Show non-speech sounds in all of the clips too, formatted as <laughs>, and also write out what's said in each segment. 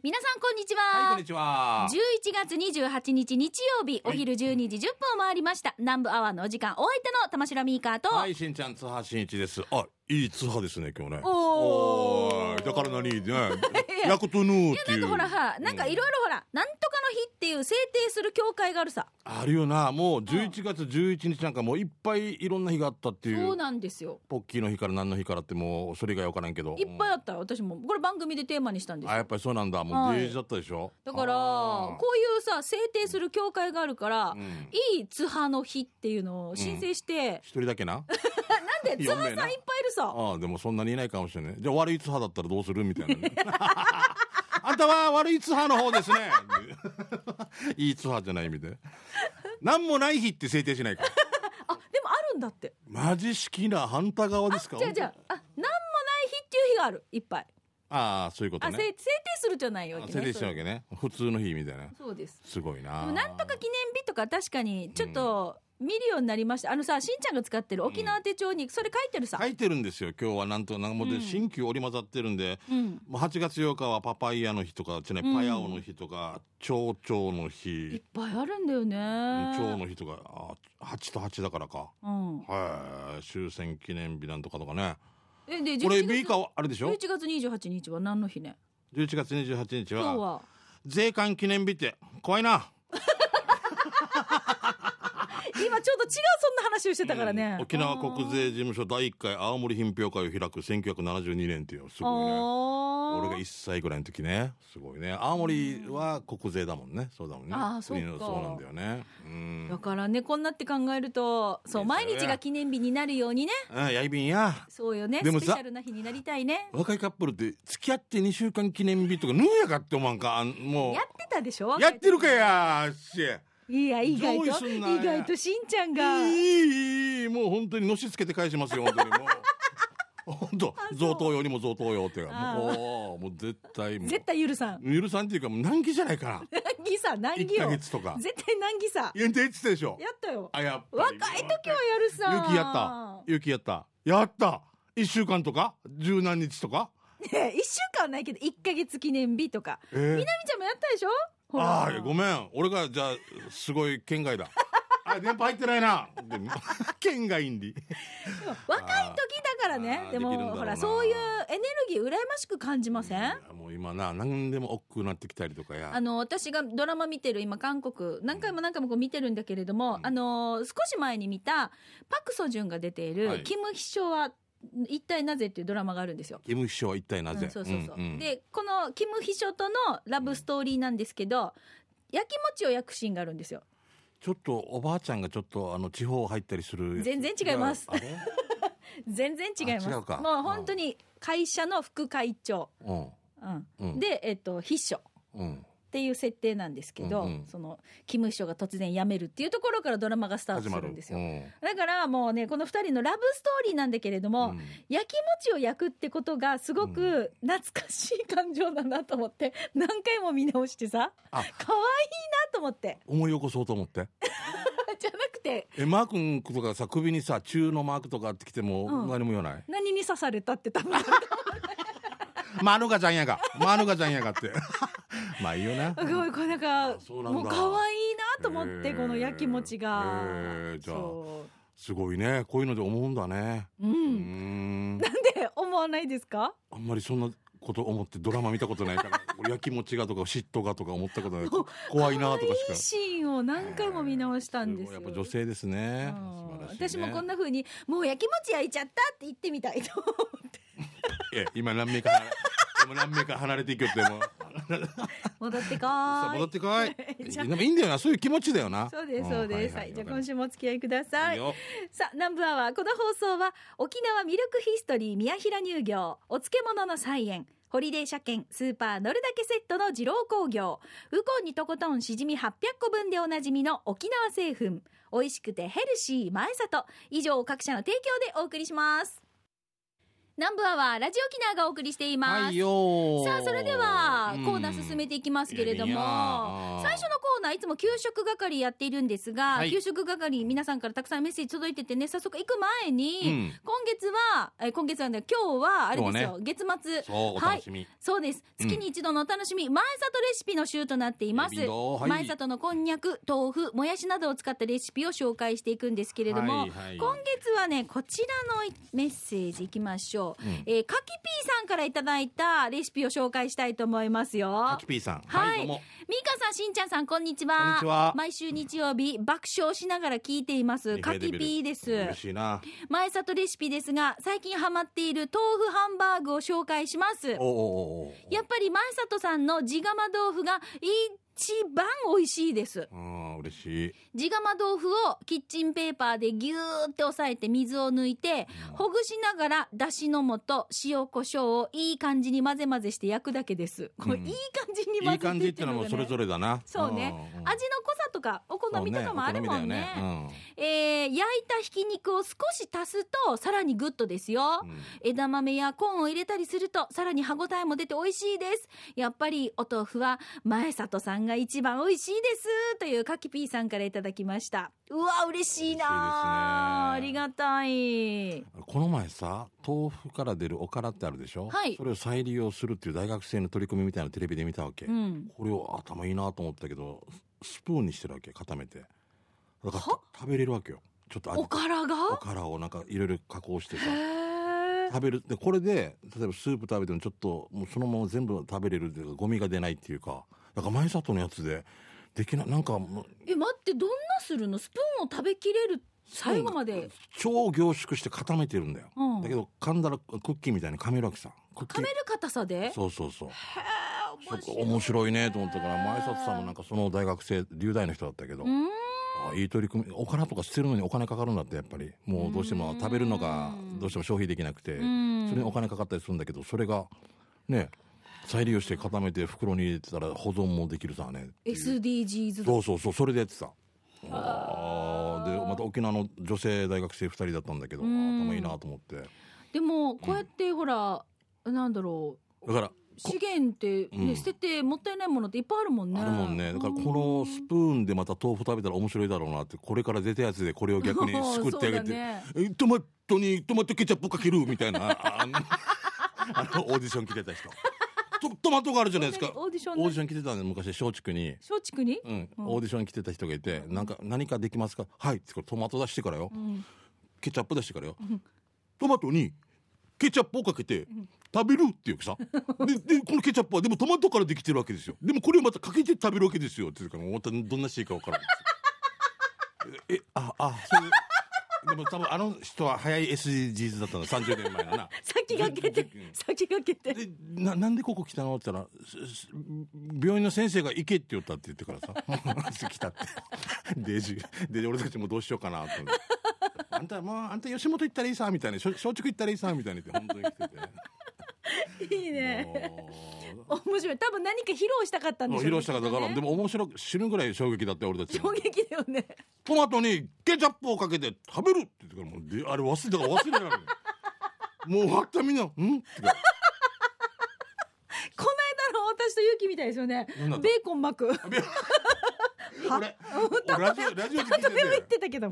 皆さんこんにちはい、こはんにちは。11月28日日曜日お昼12時10分を回りました南部アワーのお時間お相手の玉城ミーカーと、はい、しんちゃん、津波しんいちです。あ、いい津波ですね、今日ね。おーーいだから何？ね、ヤクトヌーっていう。なんかほらはなんかいろいろほら、なんと日っていう制定する協会があるさあるよな、もう11月11日なんかもういっぱいいろんな日があったっていそうう。なんですよポッキーの日から何の日からってもうそれがよからんけど。いっぱいあったよ私もこれ番組でテーマにしたんですあ、よやっぱりそうなんだ。もうはいデージだったでしょ？だからこういうさ制定する協会があるから、うんいい津波の日っていうのを申請して、一人だけな？<laughs> なんで <laughs> 津波さんいっぱいいるさああ、でもそんなにいないかもしれない。じゃあ悪い津波だったらどうする？みたいなね。<laughs> あんたは悪い津波の方ですね。<laughs> いい津波じゃない意味で。何もない日って制定しないから。<laughs> あでもあるんだって。マジ好きな反対側ですか？じゃあじゃああなんもない日っていう日がある。いっぱい。ああそういうことね。制定するじゃないわけね。あ制定したわけね。普通の日みたいな。そうです。すごいななんとか記念日とか確かにちょっと見るようになりました、あのさしんちゃんが使ってる沖縄手帳にそれ書いてるさ、書いてるんですよ今日はなんと。なんもでうん。新旧織り交ざってるんで、うん。もう8月8日はパパイヤの日とかちなみにパヤオの日とか蝶々のいっ日ぱいあるんだよね。蝶の日とかあ8と8だからか。うん。はい。終戦記念日なんとかとかね。えでこれ11 B 月かあれでしょ？11月28日は何の日ね？11月28日は今日は。税関記念日って怖いな今ちょうど違うそんな話をしてたからね、うん。沖縄国税事務所第1回青森品評会を開く1972年っていうすごいね。俺がい1歳ぐらいの時ね。すごいね。青森は国税だもんね。そうだもんね。あーそうそうなんだよね。うん。だからねこんなって考えるとそう毎日が記念日になるようにね。うんやいびんや。そうよね。でもさスペシャルな日になりたいね。若いカップルって付き合って2週間記念日とかぬやかって思わんか？あんもう。やってたでしょ？やってるかやしいや意外と意外としんちゃんが。いいいいもう本当にのしつけて返しますよ本当にもう。<laughs> 本当贈答用にも贈答用っていうかあもうもう絶対もう。絶対許さん。許さんっていうかもう難儀じゃないかな難儀さ難儀1ヶよ月とか。絶対難儀さ。いやって言ってたでしょやったよ。あやっぱ若りい時はやるさ。勇気やった。勇気やった。やった。1週間とか？十何日とか？ね一週間はないけど一ヶ月記念日とか。えー。みなみちゃんもやったでしょ？ああごめん。俺がじゃあすごい県外だ。<laughs> あ電波入ってないな。<laughs> 県外インディ若い時だからね。でもほらそういうエネルギー羨ましく感じません、もう今な何でも億劫になってきたりとかや。あの私がドラマ見てる今韓国。何回も何回もこう見てるんだけれども、うん。あの少し前に見たパク・ソジュンが出ている「はい。キム・ヒショは一体なぜ?」っていうドラマがあるんですよ。キム秘書は一体なぜ、うんそうそうそう、んん。でこのキム・ヒショとのラブストーリーなんですけど焼き餅を焼くシーンがあるんですよ。ちょっとおばあちゃんがちょっとあの地方入ったりする全然違います。<laughs> 全然違います。もう本当に会社の副会長、うん。うん。うん。で、えっと、秘書。うんっていう設定なんですけど、うんうん。そのキム秘書が突然辞めるっていうところからドラマがスタート始まするるんですよ。うん。だからもうねこの2人のラブストーリーなんだけれども、うん。焼き餅を焼くってことがすごく懐かしい感情だなと思って <laughs> 何回も見直してさあ。可愛いなと思って。思い起こそうと思って。<laughs> じゃなくてえマー君とかさ首にさ中のマークとかあってきてもうん。何も言わない、何に刺されたって多分。まあ、ぬかちゃんやが。まあ、ぬかちゃんやがって。まあいいよな。す <laughs> ごいこれなんかもう可愛いなと思ってこの焼き餅が、へーじゃあそすごいね。こういうので思うんだね。う、う、うんん。なんで思わないですか？あんまりそんなこと思ってドラマ見たことないから、<laughs> 俺焼き餅がとか嫉妬がとか思ったことない。こ怖いなとかしか可愛い。シーンを何回も見直したんですよやっぱ女性ですね。うん素晴らしいね私もこんな風にもう焼き餅焼いちゃったって言ってみたいと思って <laughs> いや今何名か離れ、今何名か離れていくよってもう。戻ってこさあーい戻ってこい。でもいいんだよな。そういう気持ちだよな。そうですそうです、はいじゃあ今週もお付き合いください。さあ南部アワーこの放送は沖縄ミルクヒストリー宮平乳業お漬物の菜園ホリデー車検スーパー乗るだけセットの二郎工業ウコンにとことんしじみ800個分でおなじみの沖縄製粉美味しくてヘルシー前里。以上各社の提供でお送りします南部アワーラジオキナーがお送りしています、はいさあそれでははコーナー進めていきますけれども、最初のコーナーいつも給食係やっているんですが、はい。給食係皆さんからたくさんメッセージ届いててね早速行く前に、うん。今月はえ今月はね今日はあれですよ、今月末。そうお楽しみ、そうです。月に一度のお楽しみ、前里レシピの週となっています、はい。前里のこんにゃく豆腐もやしなどを使ったレシピを紹介していくんですけれども、はいはい。今月はねこちらのメッセージいきましょう、うん。えーかきぴーさんからいただいたレシピを紹介したいと思いますよ。かきぴーさん。はいどうもみーかさんしんちゃんさんこんにちは。こんにちは。毎週日曜日爆笑しながら聞いています。かきぴーです。嬉しいな。前里レシピですが最近ハマっている豆腐ハンバーグを紹介します。おおおおやっぱり前里さんの地釜豆腐が一番美味しいです。うん嬉しい。地釜豆腐をキッチンペーパーでギューって押さえて水を抜いてほぐしながらだしの素塩コショウをいい感じに混ぜ混ぜして焼くだけです。これうん。いい感じに混ぜていい感じってのはもうそれぞれだな。そうね。んん味の濃さとかお好みとかもあるもんね。そうお好みだよえー焼いたひき肉を少し足すとさらにグッドですよ、枝豆やコーンを入れたりするとさらに歯ごたえも出て美味しいです。やっぱりお豆腐は前里さんが一番美味しいですというかきぴーさんからいただきました。うわ嬉しいな。ね。りがたい。この前さ豆腐から出るおからってあるでしょ、はい。それを再利用するっていう大学生の取り組みみたいなのテレビで見たわけ、うん。これを頭いいなと思ったけどスプーンにしてるわけ固めて。だからは？食べれるわけよ。ちょっと味おからおがからをなんかいろいろ加工してさ。食べる。でこれで例えばスープ食べてもちょっともうそのまま全部食べれるっていうかゴミが出ないっていうかだから前里のやつでできないなんかもうえ待ってどんなするの？スプーンを食べきれる最後まで。超凝縮して固めてるんだよ、うん。だけど噛んだらクッキーみたいに噛めるわけさ噛める硬さで？そうそうそう。へそえこ面白いねと思ったから前里さんもなんかその大学生流大の人だったけど、うん。あいい取り組みお金とか捨てるのにお金かかるんだってやっぱりもうどうしても食べるのがどうしても消費できなくてそれんにお金かかったりするんだけどそれがね再利用して固めて袋に入れてたら保存もできるさね。SDGs だ。そうそうそうそれでやってた。あー。でまた沖縄の女性大学生2人だったんだけどうん。頭いいなと思って。でもこうやってほら、なんだろう。だから資源って、ねうん。捨ててもったいないものっていっぱいあるもんね。あるもんね。だからこのスプーンでまた豆腐食べたら面白いだろうなってこれから出たやつでこれを逆に <laughs> すくってあげて、ね。えトマトにトマトケチャップかける？みたいな。あのオーディション来てた人トトマトがあるじゃないですか。オーディションオーディション来てたんで昔松竹に、松竹に、うん。うん。オーディション来てた人がいてなんか何かできますか？はい。ってこれトマト出してからよ。うん。ケチャップ出してからよ。ん。トマトにケチャップをかけて食べるっていうさ。ででこのケチャップはでもトマトからできてるわけですよ。でもこれをまたかけて食べるわけですよ。って言うからまたどんなシーンかわからんです。よ <laughs> えああそういうでも多分あの人は早い SDGs だったの30年前のな。先駆けてうん先駆けて。でななんでここ来たのって言ったら病院の先生が行けって言ったって言ってからさ <laughs> 来たって。<laughs> デジで俺たちもどうしようかなと思って。あんたもうあんた吉本行ったらいいさみたいな。松竹行ったらいいさみたいに言って本当に来てて。いいね。も面白い。多分何か披露したかったんでしょうねう披露したかったから、きっでも面白く死ぬぐらい衝撃だったよ俺たち衝撃だよねトマトにケチャップをかけて食べるって言ってからもうであれ忘れたから忘れられないもうあったみんな「ん?」って言って。この間の私とユキみたいですよね。ベーコン巻く。<laughs> 俺俺ラジオラジオで聞いてそれも言っててたけど。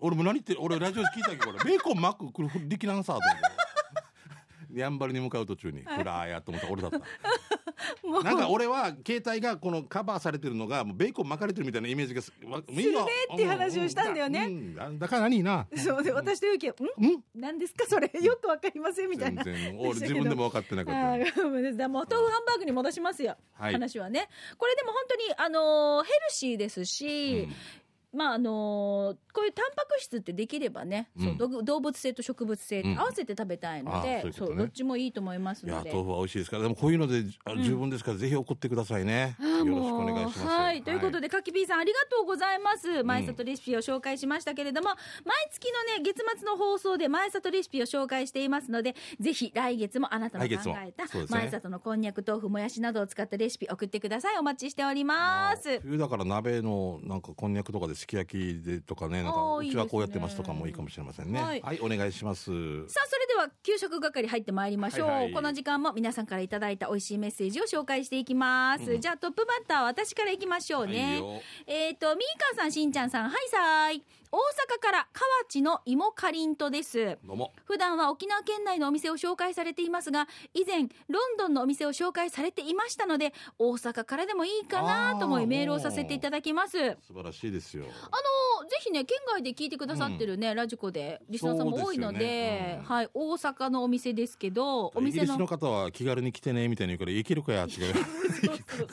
俺も何言って俺ラジオで聞いたけどベーコンマックこれ力なんさと思ってやんばるに向かう途中にフラーやと思った俺だった。<laughs> なんか俺は携帯がこのカバーされてるのがもうベーコン巻かれてるみたいなイメージがするねっていう話をしたんだよね。だだから何いいな。そうで私とユキは「ん？うん？何ですかそれ？よくわかりません」みたいな。全然。俺自分でも分かってなかったあーごめんなさい。もう豆腐ハンバーグに戻しますよ、はい。話はね。これでも本当にあのーヘルシーですし、うんまああのーこういうタンパク質ってできればね、うん。そうど動物性と植物性っ合わせて食べたいのあで、ーそういうことね。そうどっちもいいと思いますいやので豆腐は美味しいですから。でもこういうのであ十分ですから、ぜひ送ってくださいね。はあよろしくお願いします。はい、ということで、で、かきぴーさんありがとうございます。前里レシピを紹介しましたけれども、毎月のね、月末の放送で前里レシピを紹介していますので、ぜひ来月もあなたの考来月も。えたそうですね。前里のこんにゃく、豆腐、もやしなどを使ったレシピ送ってください。お待ちしております。冬だから鍋のなんかこんにゃくとかですき焼きでとかねなんかうちはこうやってますとかもいいかもしれませんねはいはい、お願いしますさあ、それでは給食係入ってまいりましょう。はいはいこの時間も皆さんからいただいた美味しいメッセージを紹介していきます。じゃあ、トップバッターは私からいきましょうね。はいよえっ、と、みーかんさん、しんちゃんさん、はいさーい。大阪から河内の芋かりんとです。どうも。普段は沖縄県内のお店を紹介されていますが以前ロンドンのお店を紹介されていましたので大阪からでもいいかなと思いメールをさせていただきます。あ素晴らしいですよ。のぜひね県外で聞いてくださってるね、ラジコでリスナーさんも多いのでそうですよね。うんはい、大阪のお店ですけどおイギ店のリスの方は気軽に来てねみたいに言うから行けるかやって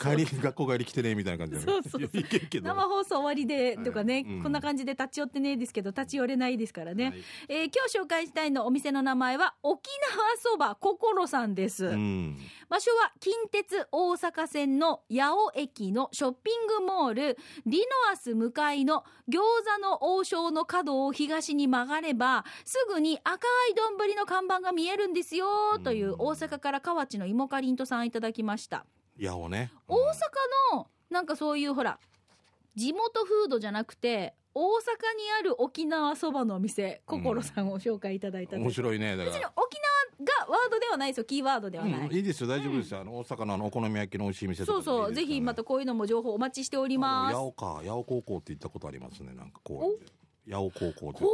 帰り学校帰り来てねみたいな感じで、ね、そうそうそう。いけるけど。生放送終わりでとかね、うん。こんな感じで立ち寄ってねですけど立ち寄れないですからね、はい。えー今日紹介したいのお店の名前は沖縄そば心さんです、うん。場所は近鉄大阪線の八尾駅のショッピングモールリノアス向かいの餃子の王将の角を東に曲がればすぐに赤い丼の看板が見えるんですよという大阪から河内の芋かりんとさんいただきました。矢をね。大阪のなんかそういうほら地元フードじゃなくて大阪にある沖縄そばのお店心さんを紹介いただいたんです面白いねだか別にら沖縄がワードではないですよ。キーワードではない、うん、いいですよ。大丈夫ですよ、あの大阪のあのお好み焼きの美味しい店とそうかでもいいそう、ぜひまたこういうのも情報お待ちしておりあます。の八尾か。八尾高校って行ったことありますね。なんか公園で八尾高校公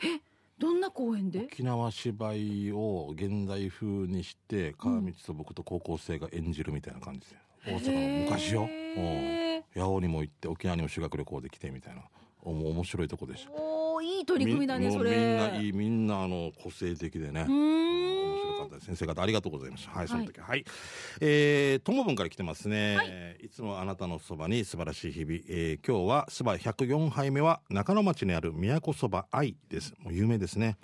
園で？え、どんな公園で？沖縄芝居を現代風にして川道と僕と高校生が演じるみたいな感じですよ。大阪の昔よ、うん、八尾にも行って沖縄にも修学旅行で来てみたいな。おも面白いとこでした。おーいい取り組みだね、みそれ。みんないいみんなあの個性的でね。うーん。面白かったです。先生方ありがとうございました。はいその時。はい、えー、ともぶんから来てますね、い、つもあなたのそばに素晴らしい日々、えー今日はそば104杯目は中野町にある都そば愛です。もう有名ですね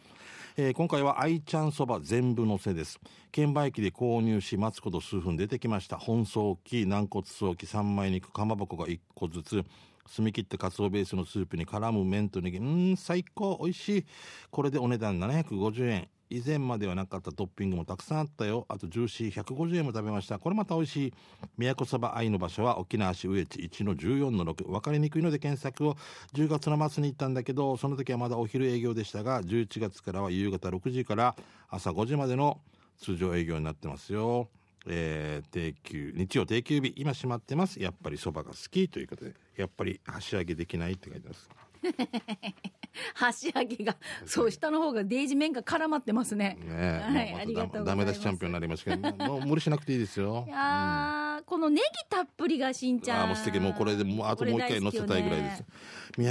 えー今回は愛ちゃんそば全部のせです。券売機で購入し待つこと数分出てきました。本草機軟骨早期三枚肉かまぼこが1個ずつ。澄み切ったカツオベースのスープに絡む麺とネギ。うん最高。美味しい。これでお値段750円。以前まではなかったトッピングもたくさんあったよ。あとジューシー150円も食べました。これまた美味しい。都そば愛の場所は沖縄市上地1の14の6分かりにくいので検索を。10月の末に行ったんだけどその時はまだお昼営業でしたが11月からは夕方6時から朝5時までの通常営業になってますよ。えー定休日曜定休日。今閉まってます。やっぱりそばが好きということで。やっぱり箸上げできないって書いてます。<laughs> 箸上げが、そう、下の方がデージ面が絡まってますね。ねえ、はいありがとうダメ出しチャンピオンになりますけどもう無理しなくていいですよ。いやー、このネギたっぷりがしんちゃん。あーもう素敵。もうこれでもうあともう一回乗せたいぐらいです。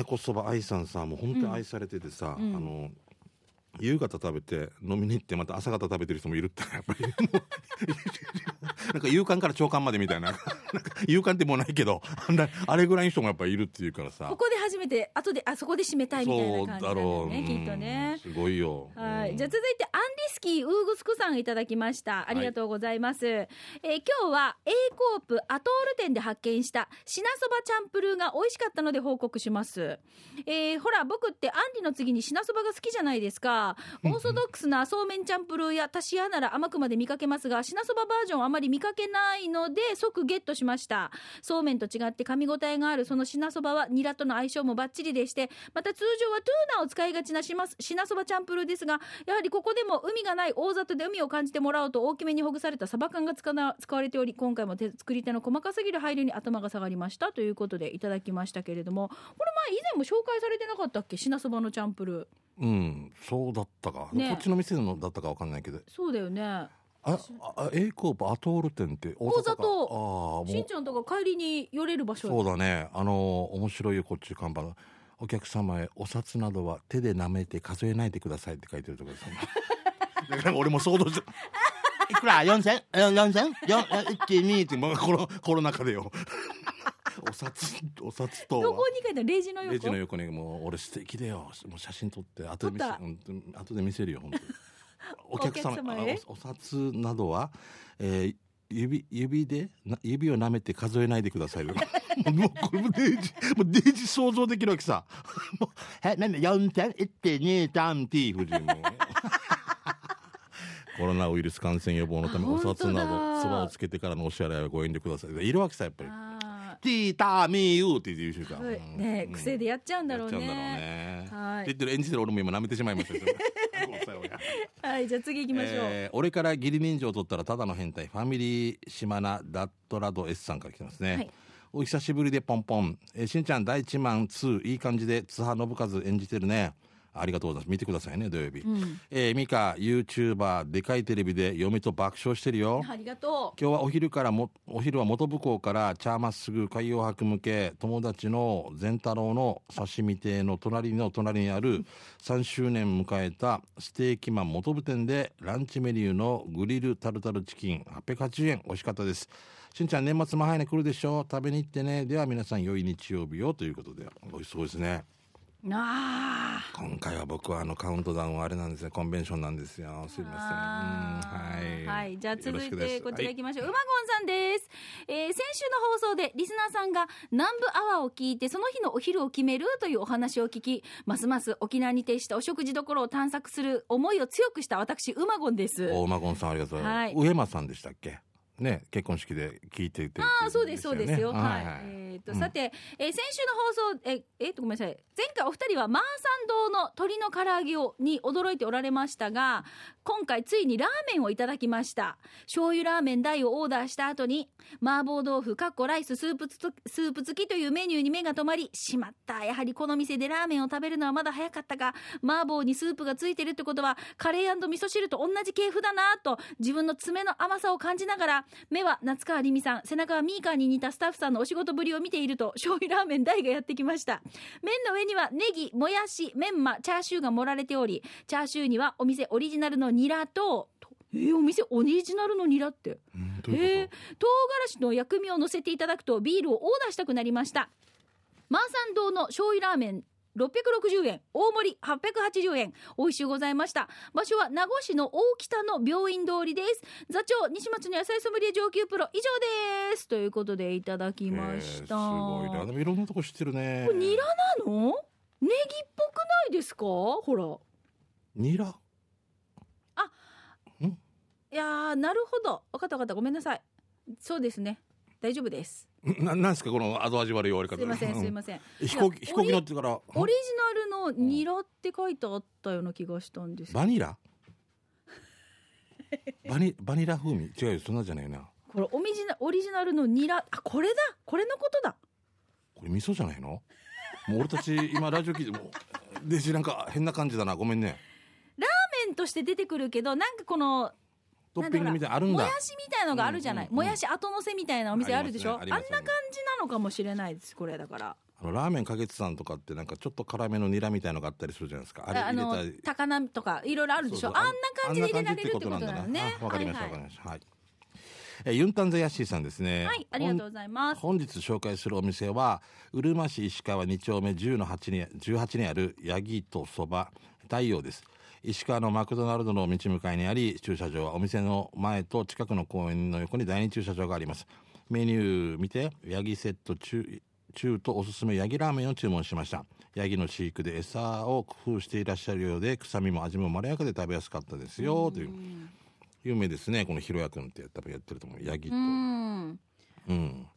こ都そば愛さんさもう本当に愛されててさ、あの夕方食べて飲みに行ってまた朝方食べてる人もいるって <laughs> やっぱりなんか夕刊から朝刊までみたいな <laughs> なんか夕刊ってもうないけどあんなあれぐらいの人もやっぱいるっていうからさここで初めて、後で、あそこで締めたいみたいそうな感じだだろう、よね、きっとうんね。すごいよはい。うんじゃあ続いて、アンリスキーウーグスクさんいただきました。ありがとうございます。えー今日は A コープアトール店で発見した品そばチャンプルーが美味しかったので報告します。えーほら、僕ってアンリの次に品そばが好きじゃないですか。オーソドックスなそうめんチャンプルーや足し屋なら甘くまで見かけますが、品そばバージョンあまり見かけないので、即ゲットしました。そうめんと違って噛み応えがあるその品そばはニラとの相性もバッチリでして、また通常はトゥーナを使いがちなします品そばチャンプルーですが、やはりここでも海がない大里で海を感じてもらおうと大きめにほぐされたサバ缶が使な <laughs> 使われており、今回も手作り手の細かすぎる配慮に頭が下がりましたということでいただきましたけれども、これ前以前も紹介されてなかったっけ？品そばのチャンプルー。うんそうだったか、ね。こっちの店のだったかわかんないけど。そうだよね。ああ A コープアトール店って大阪か。大里ああしんちゃんとか帰りに寄れる場所。そうだね。あの面白いよこっち看板。お客様へお札などは手で舐めて数えないでくださいって書いてるところです <laughs> だから俺も想像していくら？四千？四千？四一二ってもうコロコロナ禍でよ。<laughs> お札お札とどこに書いたレジの横レジの横？にもう俺素敵だよ。もう写真撮って後で見せ後で見せるよ本当に。<laughs> お客様お客様へ？あおお札などは、えー指指でな指を舐めて数えないでください <laughs> もうこれもデイジもうデイジ想像できるわけさ。もうはいなんで？4点1.2ティー夫人もコロナウイルス感染予防のためあお札などそばをつけてからのお支払いはご遠慮ください。いるわけさやっぱり。あティーターミーユーって言うしかーはい。ねうん。癖でやっちゃうんだろうね。ね。はい。言ってる演じてる俺も今舐めてしまいました <laughs> はいじゃあ次行きましょう、えー俺から義理人情を取ったらただの変態ファミリー島名ダットラド S さんから来てますね、はい。お久しぶりでポンポン、えーしんちゃん第一マン2いい感じで津波信和演じてるねありがとうございます。見てくださいね土曜日、うん。えー、ミカ YouTuber でかいテレビで嫁と爆笑してるよ。ありがと今日はお昼からもお昼は元部港から茶まっすぐ海洋博向け友達の善太郎の刺身亭の隣の隣にある3周年迎えたステーキマン元部店でランチメニューのグリルタルタルチキン880円。美味しかったです。しんちゃん年末も早いね来るでしょ。食べに行ってね。では皆さん良い日曜日を。ということで美味しそうですね。うあ今回は僕はあのカウントダウンはあれなんですね。コンベンションなんですよ。すいまあせん。うんーはい、じゃあ続いてこちらはい行きましょう、うまごんさんです、えー先週の放送でリスナーさんが南部アワーを聞いてその日のお昼を決めるというお話を聞きますます沖縄に徹したお食事どころを探索する思いを強くした私うまごんです。大馬ゴンさんありがとうございます、はい。上間さんでしたっけ？ね結婚式で聞いていてああそうですそうですよ。はい。はいえっ、と、うんさて、えー先週の放送ええーとごめんなさい。前回お二人はマーサン堂の鶏の唐揚げをに驚いておられましたが、今回ついにラーメンをいただきました。醤油ラーメン大をオーダーした後に麻婆豆腐かっこライススープつスープ付きというメニューに目が止まり、しまった。やはりこの店でラーメンを食べるのはまだ早かったが、麻婆にスープがついてるってことはカレー味噌汁と同じ系譜だなと自分の爪の甘さを感じながら目は夏川りみさん背中はミーカーに似たスタッフさんのお仕事ぶりを見ていると醤油ラーメン大がやってきました。麺の上にはネギもやしメンマチャーシューが盛られておりチャーシューにはお店オリジナルのニラとえー、お店オリジナルのニラって？うんどうえー唐辛子の薬味を乗せていただくとビールをオーダーしたくなりました。マーサン堂の醤油ラーメン660円大盛り880円美味しゅうございました。場所は名護市の大北の病院通りです。座長西松の野菜ソムリエ上級プロ以上です。ということでいただきました、えーすごいなでもいろんなとこ知ってるね。これニラなの？ネギっぽくないですか？ほら。ニラ？いやーなるほど。分かった分かった。ごめんなさい。そうですね。大丈夫ですな <laughs> なんですかこの後味悪い終わり方。すいませんすいません。せん飛行機飛行機乗ってから。オリジナルのニラって書いてあったような気がしたんです。バニラ？バニバニラ風味？違うよそんなじゃないな。これオリジナオリジナルのニラ？あこれだ！これのことだ！これ味噌じゃないの？もう俺たち <laughs> 今ラジオ聞いてもデジなんか変な感じだな。ごめんね。麺として出てくるけどなんかこのトッピングみたいあるんだ。もやしみたいのがあるじゃない、もやし後乗せみたいなお店あるでしょ？あ,、んな感じなのかもしれないですこれだから。あのラーメンかけてたんとかってなんかちょっと辛めのニラみたいのがあったりするじゃないですか。あれああの高菜とかいろいろあるでしょ？あんな感じで入れられるってことなのね。あわかりましたわ、かりましたはい。えーユンタンザヤッシーさんですね。はいありがとうございます。本日紹介するお店はうるま市石川2丁目10の8に18にあるヤギとそば太陽です石川のマクドナルドの道向かいにあり駐車場はお店の前と近くの公園の横に第二駐車場があります。メニュー見てヤギセット中中とおすすめヤギラーメンを注文しました。ヤギの飼育で餌を工夫していらっしゃるようで臭みも味もまろやかで食べやすかったですよ。という有名ですね。このひろやくんって多分やってると思う。ヤギと。うん。うん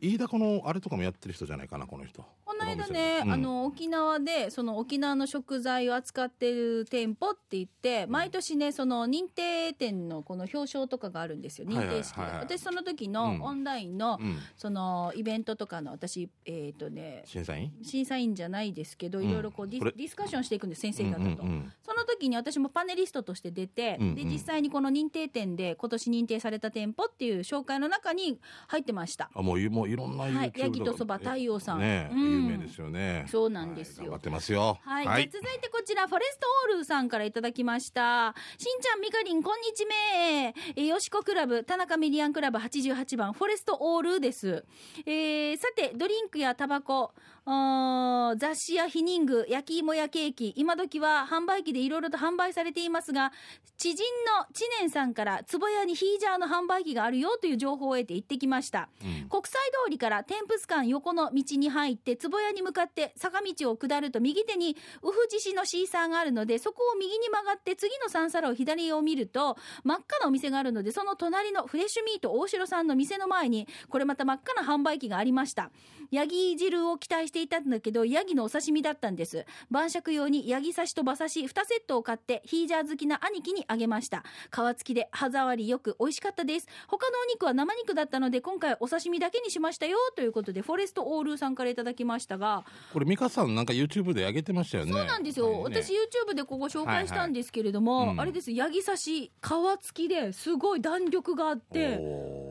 飯田このあれとかもやってる人じゃないかなこの人。この間こね、店うん。あの沖縄でその沖縄の食材を扱ってる店舗って言って、毎年ねその認定店のこの表彰とかがあるんですよ認定式で、はいはい。はいはい私その時うん。のオンラインの、うん。そのイベントとかの私えっ、とね審査員？審査員じゃないですけど、うん。いろいろこうディディスカッションしていくんです先生方と、うんうんうん。その時に私もパネリストとして出て、うんうん。で実際にこの認定店で今年認定された店舗っていう紹介の中に入ってました。あもうもういろんなはい。YouTube ヤギとそば太陽さん。ね、うん。有名ですよね。そうなんですよ。はい頑張ってますよ。はい、じゃあ続いてこちらフォレストオールさんからいただきました。しんちゃんみかりんこんにちめえーよしこクラブ田中メディアンクラブ88番フォレストオールです、えーさてドリンクやタバコ雑誌やヒニング焼き芋やケーキ今時は販売機でいろいろと販売されていますが知人の知念さんから壺屋にヒージャーの販売機があるよという情報を得て行ってきました。うん。国際通りから天仏館横の道に入って壺屋に向かって坂道を下ると右手にウフジ市のシーサーがあるのでそこを右に曲がって次の三皿を左を見ると真っ赤なお店があるのでその隣のフレッシュミート大城さんの店の前にこれまた真っ赤な販売機がありました。ヤギ汁を期待していたんだけどヤギのお刺身だったんです。晩酌用にヤギ刺しと馬刺し2セットを買ってヒージャー好きな兄貴にあげました。皮付きで歯触りよく美味しかったです。他のお肉は生肉だったので今回お刺身だけにしました。よということでフォレストオールさんからいただきましたが、これ美香さんなんか YouTube で上げてましたよね。そうなんですよ、はい。ね。私 YouTube でここ紹介したんですけれども、はいはい。うんあれですヤギ刺し皮付きですごい弾力があって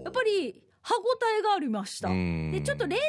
やっぱり歯ごたえがありました。うん。でちょっと冷凍で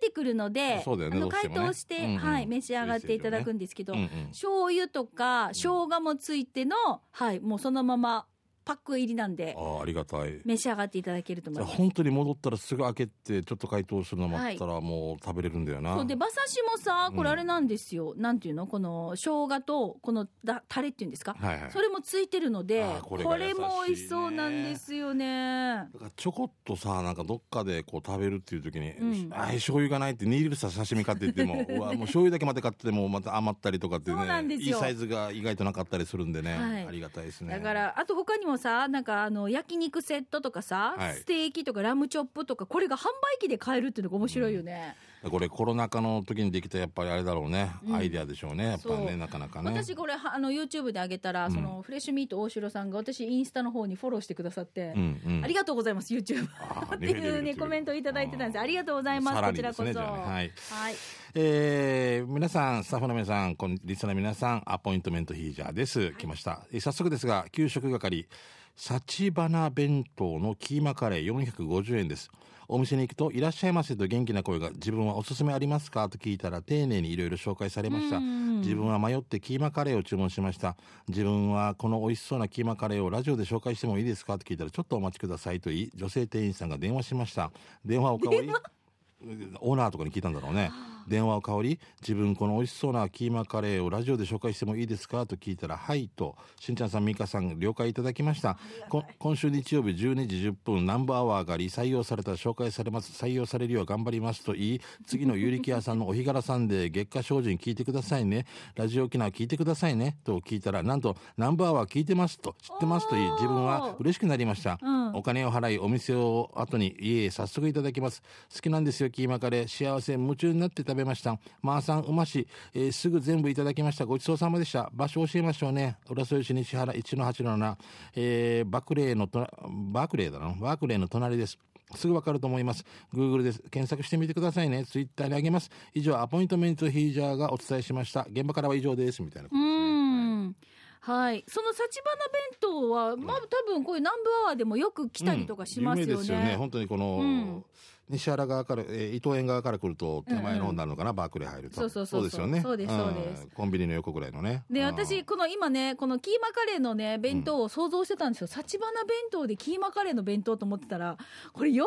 出てくるので、ねあの解凍して、うんうん。はい、召し上がっていただくんですけど、うんうん。醤油とか生姜もついての、はい、もうそのままパック入りなんであーありがたい。召し上がっていただけると思います。本当に戻ったらすぐ開けてちょっと解凍するの待ったらもう食べれるんだよな、そうで馬刺しもさこれあれなんですよ、なんていうの？この生姜とこのだタレっていうんですか、はいはい。それもついてるのでここれね。も美味しそうなんですよね。だからちょこっとさなんかどっかでこう食べるっていう時にうん「あー醤油がない」って握るさ刺身買って言っても <laughs> うわもう醤油だけまで買ってもまた余ったりとかってそうなんねですよ。いいサイズが意外となかったりするんでね、はい。ありがたいですね。だからあと他にもさなんかあの焼肉セットとかさ、はい。ステーキとかラムチョップとかこれが販売機で買えるっていうのが面白いよね、これコロナ禍の時にできたやっぱりあれだろうね、うん。アイデアでしょうね。やっぱねなかなかね。私これはあの YouTube で上げたら、うん。そのフレッシュミート大城さんが私インスタの方にフォローしてくださって、うんうん。ありがとうございます YouTube っていうねコメントをいただいてたんです。ありがとうございます。さらにですこちらこそ。ね。はい。はい。えー皆さん、スタッフの皆さん、こんリスナーの皆さん、アポイントメントヒージャーです。来ました。えー早速ですが、給食係、幸花弁当のキーマカレー450円です。お店に行くと、いらっしゃいませと元気な声が、自分はおすすめありますか？と聞いたら、丁寧にいろいろ紹介されました。うん自分は迷ってキーマカレーを注文しました。自分はこの美味しそうなキーマカレーをラジオで紹介してもいいですか？と聞いたら、ちょっとお待ちくださいと言い、女性店員さんが電話しました。電話を代わり、<laughs> オーナーとかに聞いたんだろうね。<laughs> 電話を代わり、自分この美味しそうなキーマカレーをラジオで紹介してもいいですかと聞いたら、はいと、しんちゃんさん、みかさん、了解いただきました。こ今週日曜日12時10分、ナンバーワーがあり、採用されたら紹介されます。採用されるよう頑張りますと言い、次の有力屋さんのお日柄さんで月下精進聞いてくださいね。ラジオ沖縄聞いてくださいね。と聞いたら、なんと、ナンバーワー聞いてますと、知ってますと言い、自分は嬉しくなりました。うんお金を払いお店を後に家へ早速いただきます好きなんですよキーマカレー幸せ夢中になって食べましたまーさんうまし、えーすぐ全部いただきましたごちそうさまでした場所教えましょうね浦添市西原1-8-7、えー、バクレーのとバクレーだなバクレーの隣ですすぐわかると思います。Google で検索してみてくださいね。Twitter にあげます。以上、アポイントメントヒージャーがお伝えしました。現場からは以上です。みたいなう。んはい、その幸花弁当は、まあ、多分こういう南部アワーでもよく来たりとかしますよね。有名ですよね本当にこの、うん西原側から、えー伊藤園側から来ると手前の方になるのかな、バークレー入ると。そうそうそうですよね。そうですそうです。ん。コンビニの横ぐらいのね。でうん。私この今ねこのキーマカレーのね弁当を想像してたんですよ、幸花弁当でキーマカレーの弁当と思ってたらこれ容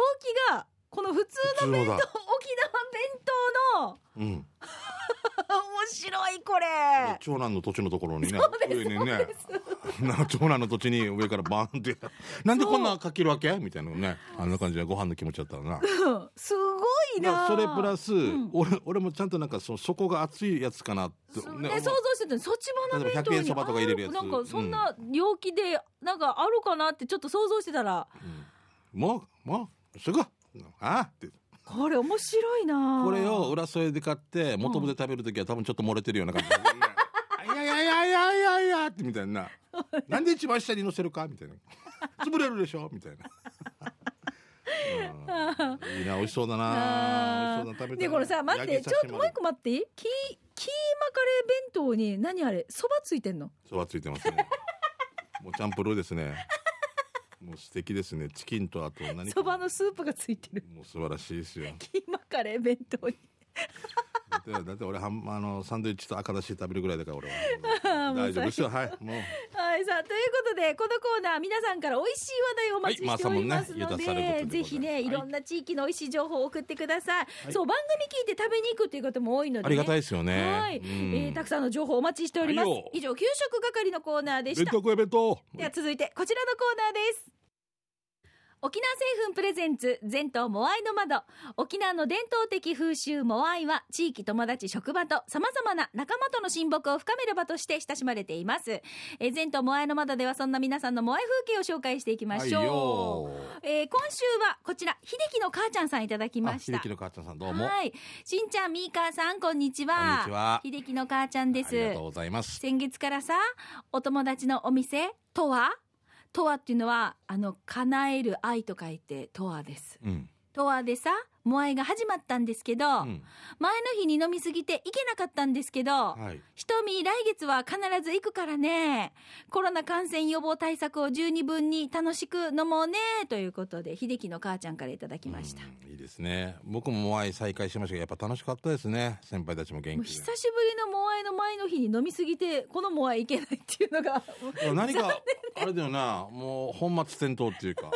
器がこの普通の普通のだ。沖縄弁当のうん。面 <laughs> 白いこれ。長男の土地のところにね上にね <laughs> 長男の土地に上からバーンって。<laughs> なんでこんなかけるわけ？みたいなのね。あんな感じでご飯の気持ちだったらな。うんすごいな。それプラス、ん。俺俺もちゃんとなんかそ底が熱いやつかなって、ね、想像してた幸花弁当例えば100円に。そばとか入れるやつ。あなんかそんな容器でなんかあるかなってちょっと想像してたら。もうもうすぐ。ああってこれ面白いな。これを裏添えで買って元部で食べるときは多分ちょっと漏れてるような感じ。で、いやいやいやいやいやいやってみたいななんで一番下に乗せるかみたいな潰れるでしょみたいな、うんいいな美味しそうだなあ美味しそうだな食べたいでこれさ待ってちょっともう一個待っていいキーキーマカレー弁当に何あれそばついてんのそばついてますねもうチャンプルーですねもう素敵ですね。チキンとあと何か。そばのスープがついてる。もう素晴らしいですよ。キーマカレー弁当に。だってだって俺はんあのサンドイッチと赤だし食べるぐらいだから俺は。<laughs> 大丈夫ですよ。はいもうはいさあということでこのコーナー皆さんから美味しい話題をお待ちしておりますので、でぜひね、はい。い、ろんな地域の美味しい情報を送ってください、い。そう番組聞いて食べに行くっていう方も多いので、ね、ありがたいですよね。はい、うん。えーたくさんの情報をお待ちしております、はいよ。以上給食係のコーナーでした。弁当食え弁当では続いてこちらのコーナーです沖縄製粉プレゼンツ全島モアイの窓。沖縄の伝統的風習モアイは地域友達職場と様々な仲間との親睦を深める場として親しまれています。えー全島モアイの窓ではそんな皆さんのモアイ風景を紹介していきましょう、はいよえー今週はこちら秀樹の母ちゃんさんいただきました。あ秀樹の母ちゃんさんどうも。はい。しんちゃんみーかーさんこんにちは。こんにちは。秀樹の母ちゃんです。ありがとうございます。先月からさお友達のお店とは？とはっていうのはあの叶える愛と書いてとはです。うん。とはでさモアイが始まったんですけど、うん。前の日に飲みすぎて行けなかったんですけど、はい。ひとみ来月は必ず行くからね。コロナ感染予防対策を十二分に楽しく飲もうね。ということで秀樹の母ちゃんからいただきました、うんいいですね。僕もモアイ再開しましたやっぱ楽しかったですね。先輩たちも元気で。久しぶりのモアイの前の日に飲みすぎてこのモアイ行けないっていうのが何かあれだよな。もう本末転倒っていうか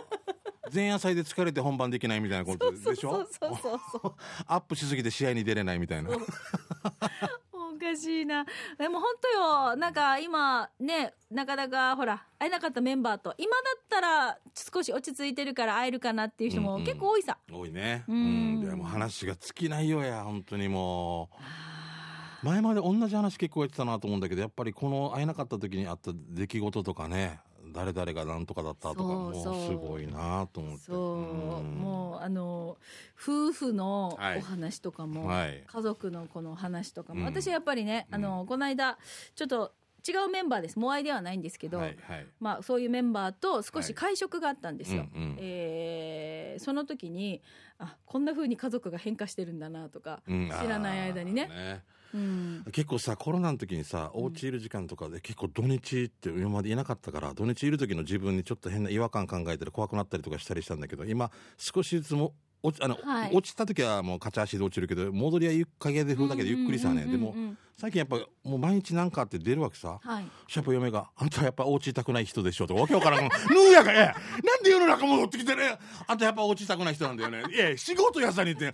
前夜祭で疲れて本番できないみたいなことでしょ？そうそうそうそう。アップしすぎて試合に出れないみたいな。お <laughs> かしいな。でも本当よ。なんか今ねなかなかほら会えなかったメンバーと今だったら少し落ち着いてるから会えるかなっていう人もうんうん。結構多いさ、多いね。ううん。んでも話が尽きないよや本当にもう。前まで同じ話結構やってたなと思うんだけどやっぱりこの会えなかった時にあった出来事とかね誰々が何とかだったとかもうすごいなと思って。そう、ん。もうあの夫婦のはい。お話とかも、はい。家族のこの話とかも、うん。私はやっぱりねあの、この間ちょっと違うメンバーです。モアイではないんですけど、はいはい。まあ、そういうメンバーと少はい。し会食があったんですよ。うんうん。えーその時にあこんな風に家族が変化してるんだなとか、うん。知らない間にね。あーうん、結構さコロナの時にさお家いる時間とかで結構土日って今までいなかったから土日いる時の自分にちょっと変な違和感考えたり怖くなったりとかしたりしたんだけど今少しずつも落ちあの、はい。落ちた時はもうカチ足で落ちるけど戻りはゆっ影で風だけでゆっくりさね、でも最近やっぱもう毎日なんかあって出るわけさ、はい、シャープ嫁が「あんたやっぱお家いたくない人でしょ」とかわけわからん「ぬうやかえなんで世の中戻ってきてねあんたやっぱお家いたくない人なんだよね。いや仕事やさにって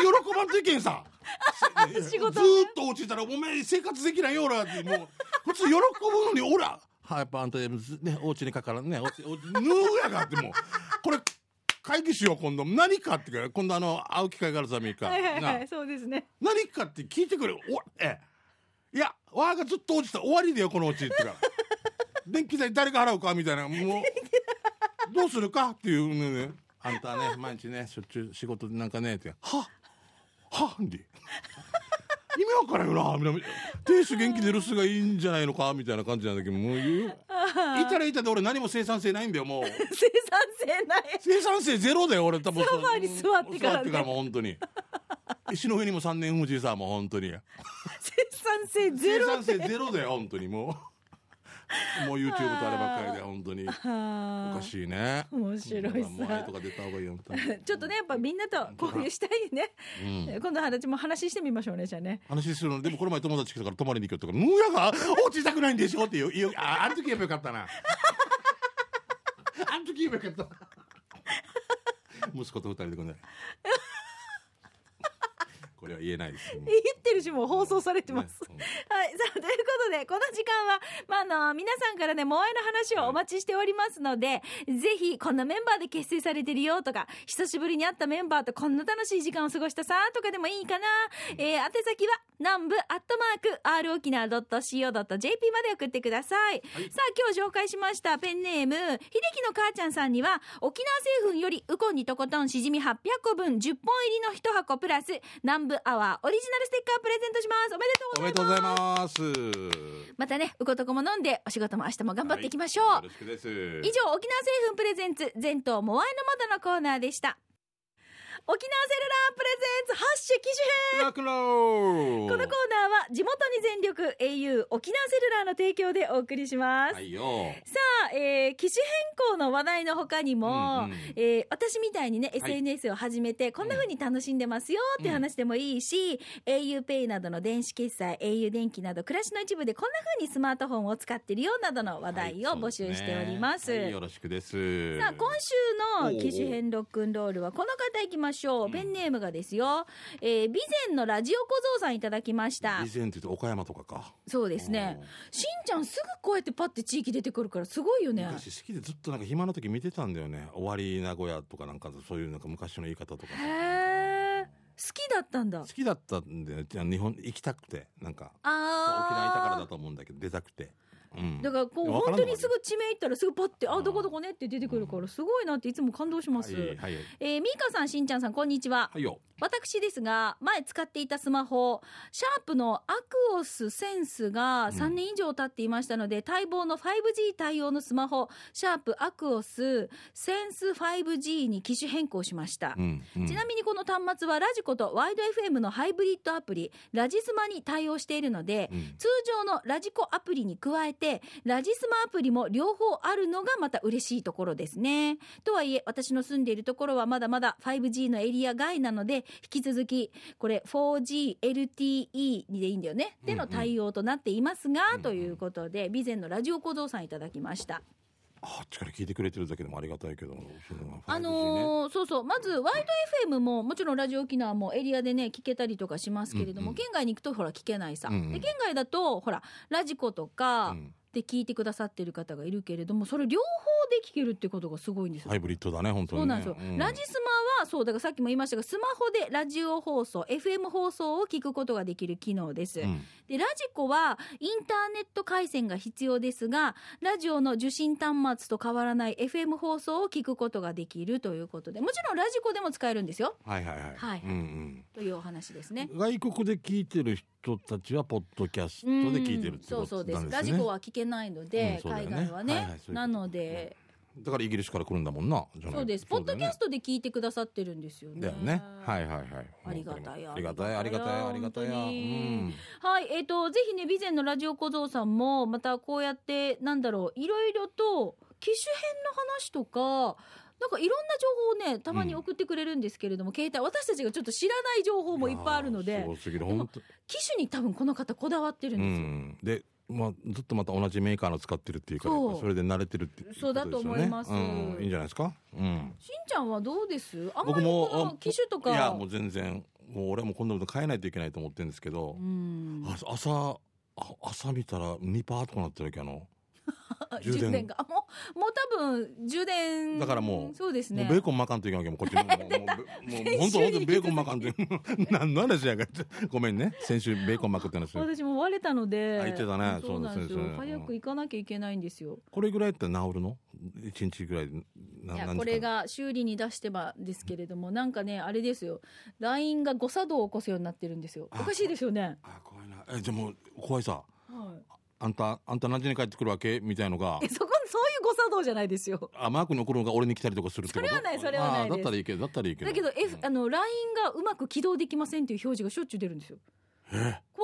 <laughs> 喜ばんといけんさ。仕事ずーっと落ちたらお前生活できないよ俺はってもう <laughs> 普通喜ぶのに俺ははいやっぱあんたねお家にかからんねお家おぬうやがってもうこれ会議しよう今度。何かってか今度あの会う機会があるさみか、はいはいはないそうですね。何かって聞いてくれおえいやわがずっと落ちた終わりだよこのうちってから。<laughs> 電気代誰が払うかみたいな。もうどうするかっていうね。あんたね毎日ねしょっちゅう仕事でなんかねって。ははんで意味わからんよなみたいな。亭主元気で留守がいいんじゃないのかみたいな感じなんだけどもう言う。いたらいたで俺何も生産性ないんだよもう。生産性ない。生産性ゼロだよ俺。多分ソファーに座ってからね。座ってからもう本当に。石の上にも三年富士さもう本当に。生産性ゼロ生産性ゼロだよ本当にもう <laughs> もう YouTube とあればっかりで本当に。おはかしいね。面白いさ。とか出た方がいいよちょっとねやっぱみんなと交流したいね、うん。今度話も話してみましょうねじゃあね。話するの。でもこの前友達来たから泊まりに行くよとか「ぬやが落ちたくないんでしょ」って言う。ああの時言えばよかったな。<laughs> あの時言えばよかった。<laughs> 息子と二人でこんなこれは言えないです言ってるしもう放送されてます、ね <laughs> はい。さあ、ということで、この時間は、まあ、あの、皆さんからね、モアイの話をお待ちしておりますので、ぜひ、こんなメンバーで結成されてるよとか、久しぶりに会ったメンバーとこんな楽しい時間を過ごしたさ、とかでもいいかな。えー、宛先は、南部アットマーク、r 沖縄 .co.jp まで送ってください。はいさあ、今日紹介しましたペンネーム、秀樹の母ちゃんさんには、沖縄製粉より、ウコンにとことんしじみ800個分10本入りの1箱プラス、南部アワーオリジナルステッカープレゼントします。おめでとうございます。おめでとうございますまたね、うことこも飲んで、お仕事も明日も頑張っていきましょう。よろしくです以上、沖縄製粉 presents、全島モアイの窓のコーナーでした。沖縄セルラープレゼンツハッシュ機種変このコーナーは地元に全力 au 沖縄セルラーの提供でお送りします、はいよ。さあ、えー、機種変更の話題の他にも、うんうん。えー私みたいにね、はい。SNS を始めてこんな風に楽しんでますよっていう話でもいいし、auPay などの電子決済 au 電気など暮らしの一部でこんな風にスマートフォンを使ってるよなどの話題を募集しております。はいよろしくです。さあ今週の機種編ロックンロールはこの方いきましょう、ペンネームがですよ、えー、備前のラジオ小僧さんいただきました。以前って言うと岡山とかか。そうですね。しんちゃんすぐこうやってパッて地域出てくるからすごいよね。昔好きでずっとなんか暇な時見てたんだよね。終わり名古屋とかなんかそういうなんか昔の言い方とか。さへえ好きだったんだ。好きだったんでじゃあ日本行きたくて。なんか沖あ縄いたからあだと思うんだけど出たくて、うん、だからこう本当にすぐ地名行ったらすぐパッてあうん。どこどこねって出てくるからすごいなっていつも感動します、はいはい。はいえー、ミーカさんしんちゃんさんこんにちは。はいよ。私ですが前使っていたスマホシャープのアクオスセンスがうん。3年以上経っていましたので、待望の 5G 対応のスマホシャープアクオスセンス 5G に機種変更しました、うんうん。ちなみにこの端末はラジコとワイド FM のハイブリッドアプリラジスマに対応しているので、うん。通常のラジコアプリに加えてラジスマアプリも両方あるのがまた嬉しいところですね。とはいえ私の住んでいるところはまだまだ 5G のエリア外なので引き続きこれ 4GLTE でいいんだよね。での対応となっていますが、うん。ということで備前のラジオ小僧さんいただきましたああっちから聞いてくれてるだけでもありがたいけどそれは 5G ね。あのーそうそう。まずワイド FM ももちろんラジオ沖縄もエリアでね聞けたりとかしますけれども、うんうん。県外に行くとほら聞けないさ、うんうん。で県外だとほらラジコとかうん。で聞いてくださってる方がいるけれどもそれ両方で聞けるってことがすごいんですよ。ハイブリッドだね本当にね。そうなんですよ、うん。ラジスマはそうだからさっきも言いましたがスマホでラジオ放送 FM 放送を聞くことができる機能です、うん。でラジコはインターネット回線が必要ですがラジオの受信端末と変わらない FM 放送を聞くことができるということでもちろんラジコでも使えるんですよ。はいはいはい。はい。うんというお話ですね。うん外国で聞いてる人たちはポッドキャストで聞いてるってそうそうです。ラジコは聞けないので、うんね。海外はね、はいはいそういうなので、だからイギリスから来るんだもんな。そうです。ポッドキャストトで聞いてくださってるんですよね。だよね。はいはいはい。ありがたいありがたい。ありがたいありがたいはい、えっ、と、ぜひね、備前のラジオ小僧さんも、またこうやって、なんだろう、いろいろと、機種編の話とか、なんかいろんな情報をね、たまに送ってくれるんですけれども、携帯、私たちがちょっと知らない情報もいっぱいあるので。機種に多分この方こだわってるんうですよ。ん。でまあずっとまた同じメーカーの使ってるっていうからそれで慣れてるっていうそうだと思います。うん。いいんじゃないですか？うん。しんちゃんはどうです？あんま僕りこもの機種とか。いやもう全然。もう俺もこんなこと変えないといけないと思ってるんですけどう朝あ朝見たら2パーとかなってるわけあの <laughs> 充電。が。もう、もう多分、充電。だからもうそうですね。ベーコン巻かんといけないわけもうこっちも <laughs> もう本当本当ベーコン巻かんと <laughs> 何の話やかごめんね。先週ベーコン巻くって話。私も割れたので。あ言ってたね。そうなんですね早く行かなきゃいけないんですよ。これぐらいやったら治るの？一日ぐらいないやこれが修理に出してばですけれどもなんかねあれですよ。LINE が誤作動を起こすようになってるんですよ。あおかしいですよね、あ怖いな。えじゃあもう怖いさ。はい、あんたあんた何時に帰ってくるわけ？みたいのが。えそこそういう誤作動じゃないですよ。あマークに送るのが俺に来たりとかするってこと？それはないそれはないだったらいいけどだったらいいけど。だけど、F うんあの LINE がうまく起動できませんっていう表示がしょっちゅう出るんですよ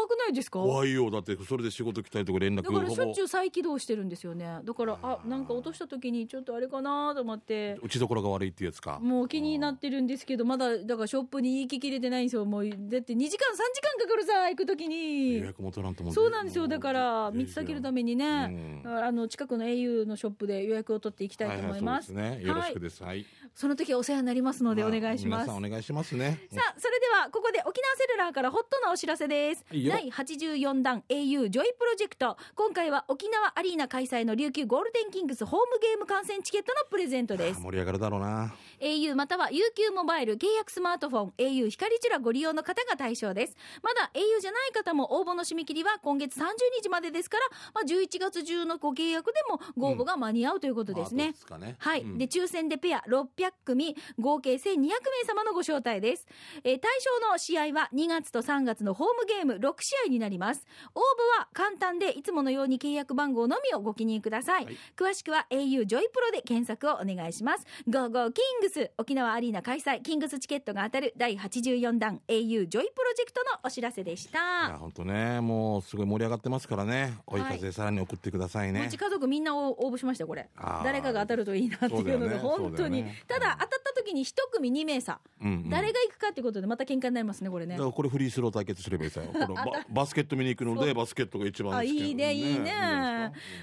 怖くないですか？怖いよ。だってそれで仕事来たりとか連絡だからしょっちゅうう再起動してるんですよね。だからあなんか落とした時にちょっとあれかなと思って。打ちどころが悪いっていうやつか。もう気になってるんですけどまだだからショップに言い聞きれてないんですよ。もうだって2時間3時間かかるさ行く時に。予約も取らんと思そうなんですよ。だから3つ先のためにね、うん。あの近くの au のショップで予約を取っていきたいと思います,、はいはいそうですね。よろしくです。はい、その時はお世話になりますのでお願いします、皆さんお願いしますね。さあそれではここで沖縄セルラーからホットなお知らせです。いいよ。第84弾 au ジョイプロジェクト。今回は沖縄アリーナ開催の琉球ゴールデンキングスホームゲーム観戦チケットのプレゼントです。あ盛り上がるだろうな au または UQ モバイル契約スマートフォン au ひかりちゅらご利用の方が対象です。まだ au じゃない方も応募の締め切りは今月30日までですから、まあ、11月中のご契約でもご応募が間に合うということですね、うですかね。はい、うん。で抽選でペア600組合計1200名様のご招待です、えー対象の試合は2月と3月のホームゲーム6試合になります。応募は簡単でいつものように契約番号のみをご記入ください、はい。詳しくは au ジョイプロで検索をお願いします。GO GO キングス沖縄アリーナ開催キングスチケットが当たる第84弾 au ジョイプロジェクトのお知らせでしいやた本当ねもうすごい盛り上がってますからね。追い風さらに送ってくださいね、うち家族みんな応募しましたよこれ。誰かが当たるといいなっていうのが本当に、そうだよね。ただ当たった時に一組2名差、うんうん。誰が行くかっていうことでまた喧嘩になりますねこれね。だからこれフリースロー対決すればいいさ。<laughs> よババスケット見に行くのでバスケットが一番好きあいいねいいね。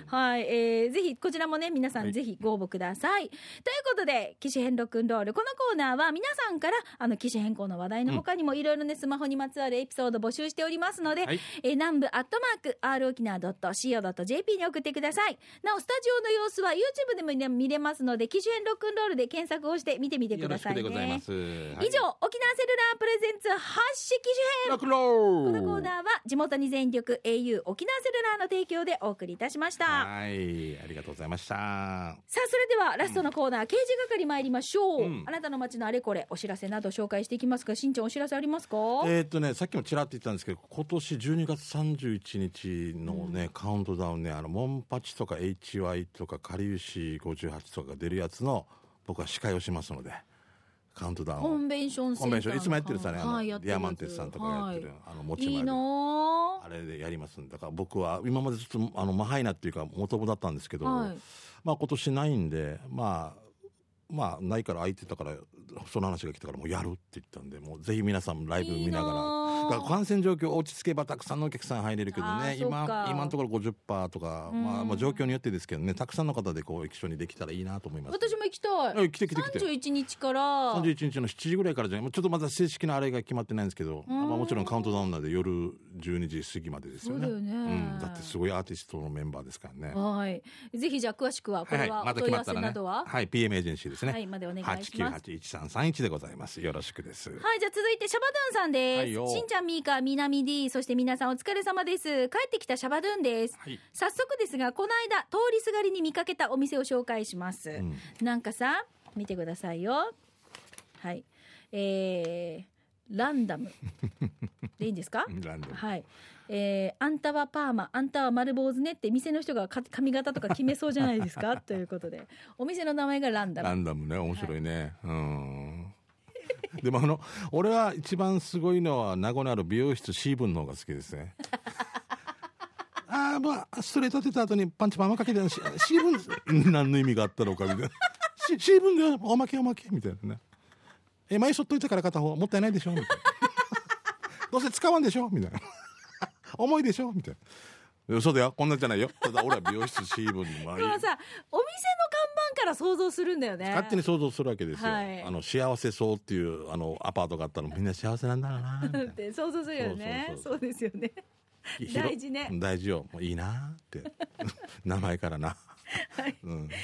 はい、えー、ぜひこちらもね皆さはい。んぜひご応募ください、ということで機種変ロックンロール。このコーナーは皆さんからあの機種変更の話題の他にもいろいろねスマホにまつわるエピソード募集しておりますので、はい。えー南部アットマーク r 沖縄 .co.jp に送ってください。なおスタジオの様子は YouTube でもね見れますので機種変ロックンロールで検索をして見てみてくよろしださいね。くでございます、はい。以上沖縄セルラープレゼンツ発信機種変。ロックンロこのールコーナーは地元に全力 au 沖縄セルラーの提供でお送りいたしました。はい。ありがとうございました。さあそれではラストのコーナー、刑事係参りましょう、うん。あなたの街のあれこれお知らせなど紹介していきますがしんちゃんお知らせありますか、えーっとねさっきもちらっと言ったんですけど今年12月31日のね、カウントダウンねあのモンパチとか HY とかかりゆし58とかが出るやつの僕は司会をしますのでカウントダウンを。コンベンションセンターコンベンション。いつもやってるさねあの、ディアマンテスさんとかがやってる、はあの持ち前のあ。れでやりますんだから僕は今までずっとあのマハイナっていうか元々だったんですけど、はい。まあ今年ないんでまあまあないから空いてたからその話が来たからもうやるって言ったんでもうぜひ皆さんライブ見ながらから感染状況落ち着けばたくさんのお客さん入れるけどね。今今のところ50%とか、まあ、うん。まあ状況によってですけどねたくさんの方でこう一緒にできたらいいなと思います。私も行きたはいい来て来て来て。31日から。31日の7時ぐらいからじゃないちょっとまだ正式なあれが決まってないんですけど、うん。まあ、もちろんカウントダウンなんで夜12時過ぎまでですよね。そうだよね。うん、だってすごいアーティストのメンバーですからね。はい。ぜひじゃあ詳しくはこれはお問い合わせなどは、はい。PM エージェンシーですね。はいまでお願いします。8981331でございます。よろしくです。はい、じゃあ続いてシャバドゥンさんです。はいちゃん、みーか、みなみ D、そして皆さんお疲れ様です。帰ってきたシャバドゥンです。はい、早速ですが、この間、通りすがりに見かけたお店を紹介します。うんなんかさ、見てくださいよ。はい。えー、ランダム。<laughs> でいいんですか？ランドはい。えー、あんたはパーマ、あんたは丸坊主ねって店の人がか髪型とか決めそうじゃないですか？<laughs> ということで、お店の名前がランダム。ランダムね面白いね、うんでもあの俺は一番すごいのは名護のある美容室シーブンの方が好きですね。ああまあストレート当てた後にパンチパーマかけてシーブン何の意味があったのかみたいな。シシーブンでおまけおまけみたいなね。え前そっといたから片方もったいないでしょみたいな。どうせ使わんでしょみたいな。重いでしょみたいな。嘘だよこんなんじゃないよ。ただ俺は美容室シーブンにまあいいこのさ、お店のから想像するんだよね。勝手に想像するわけですよ、はい。あの幸せそうっていうあのアパートがあったらみんな幸せなんだろうなって想像するよね。そうですよね。広大事ね。大事よ。もういいなって。<laughs> 名前からな、うん、で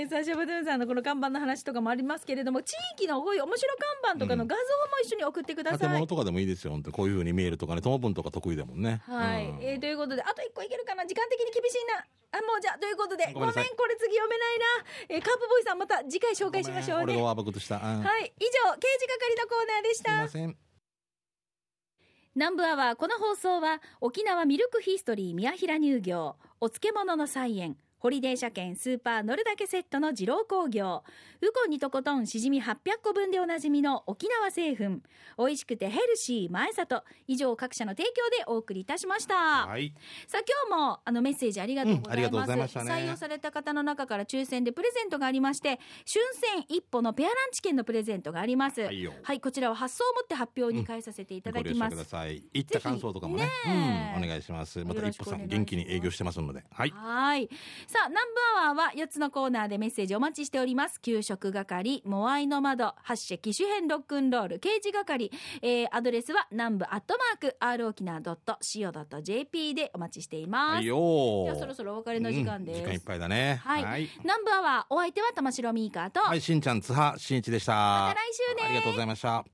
えー、サシャバドゥンさんのこの看板の話とかもありますけれども、地域のこういう面白看板とかの画像も一緒に送ってください。建物とかでもいいですよ。本当にこういうふうに見えるとかね友分とか得意だもんね。はい、うん。えーということであと一個いけるかな？時間的に厳しいなあもうじゃあということでごめんこれ次読めないな、えーカープボーイさんまた次回紹介しましょうね。うんはい以上刑事係のコーナーでしすいたません。南部アワーこの放送は沖縄ミルクヒストリー宮平乳業お漬物の菜園ホリデー車検スーパー乗るだけセットの二郎工業。ウコンにとことんしじみ800個分でおなじみの沖縄製粉。美味しくてヘルシー前里。以上各社の提供でお送りいたしました、はいさあ今日もあのメッセージありがとうございます,、うん。ありがとうございましたね採用された方の中から抽選でプレゼントがありまして春戦一歩のペアランチ券のプレゼントがありますはいよこちらは発送をもって発表に返させていただきます、ご了承ください行った感想とかもねねうん、お願いしますまた一歩さん。元気に営業してますのではいはい。さあ、南部アワーは4つのコーナーでメッセージお待ちしております。給食係、モアイの窓、発射機種編ロックンロール、刑事係、えー、アドレスは南部アットマーク、r 沖縄 .co.jp でお待ちしています。はいよーではそろそろお別れの時間です。うん時間いっぱいだねはい。はい南部アワー、お相手は玉城ミーカーと、はい、しんちゃん、津波しんいちでした。また来週ねありがとうございました。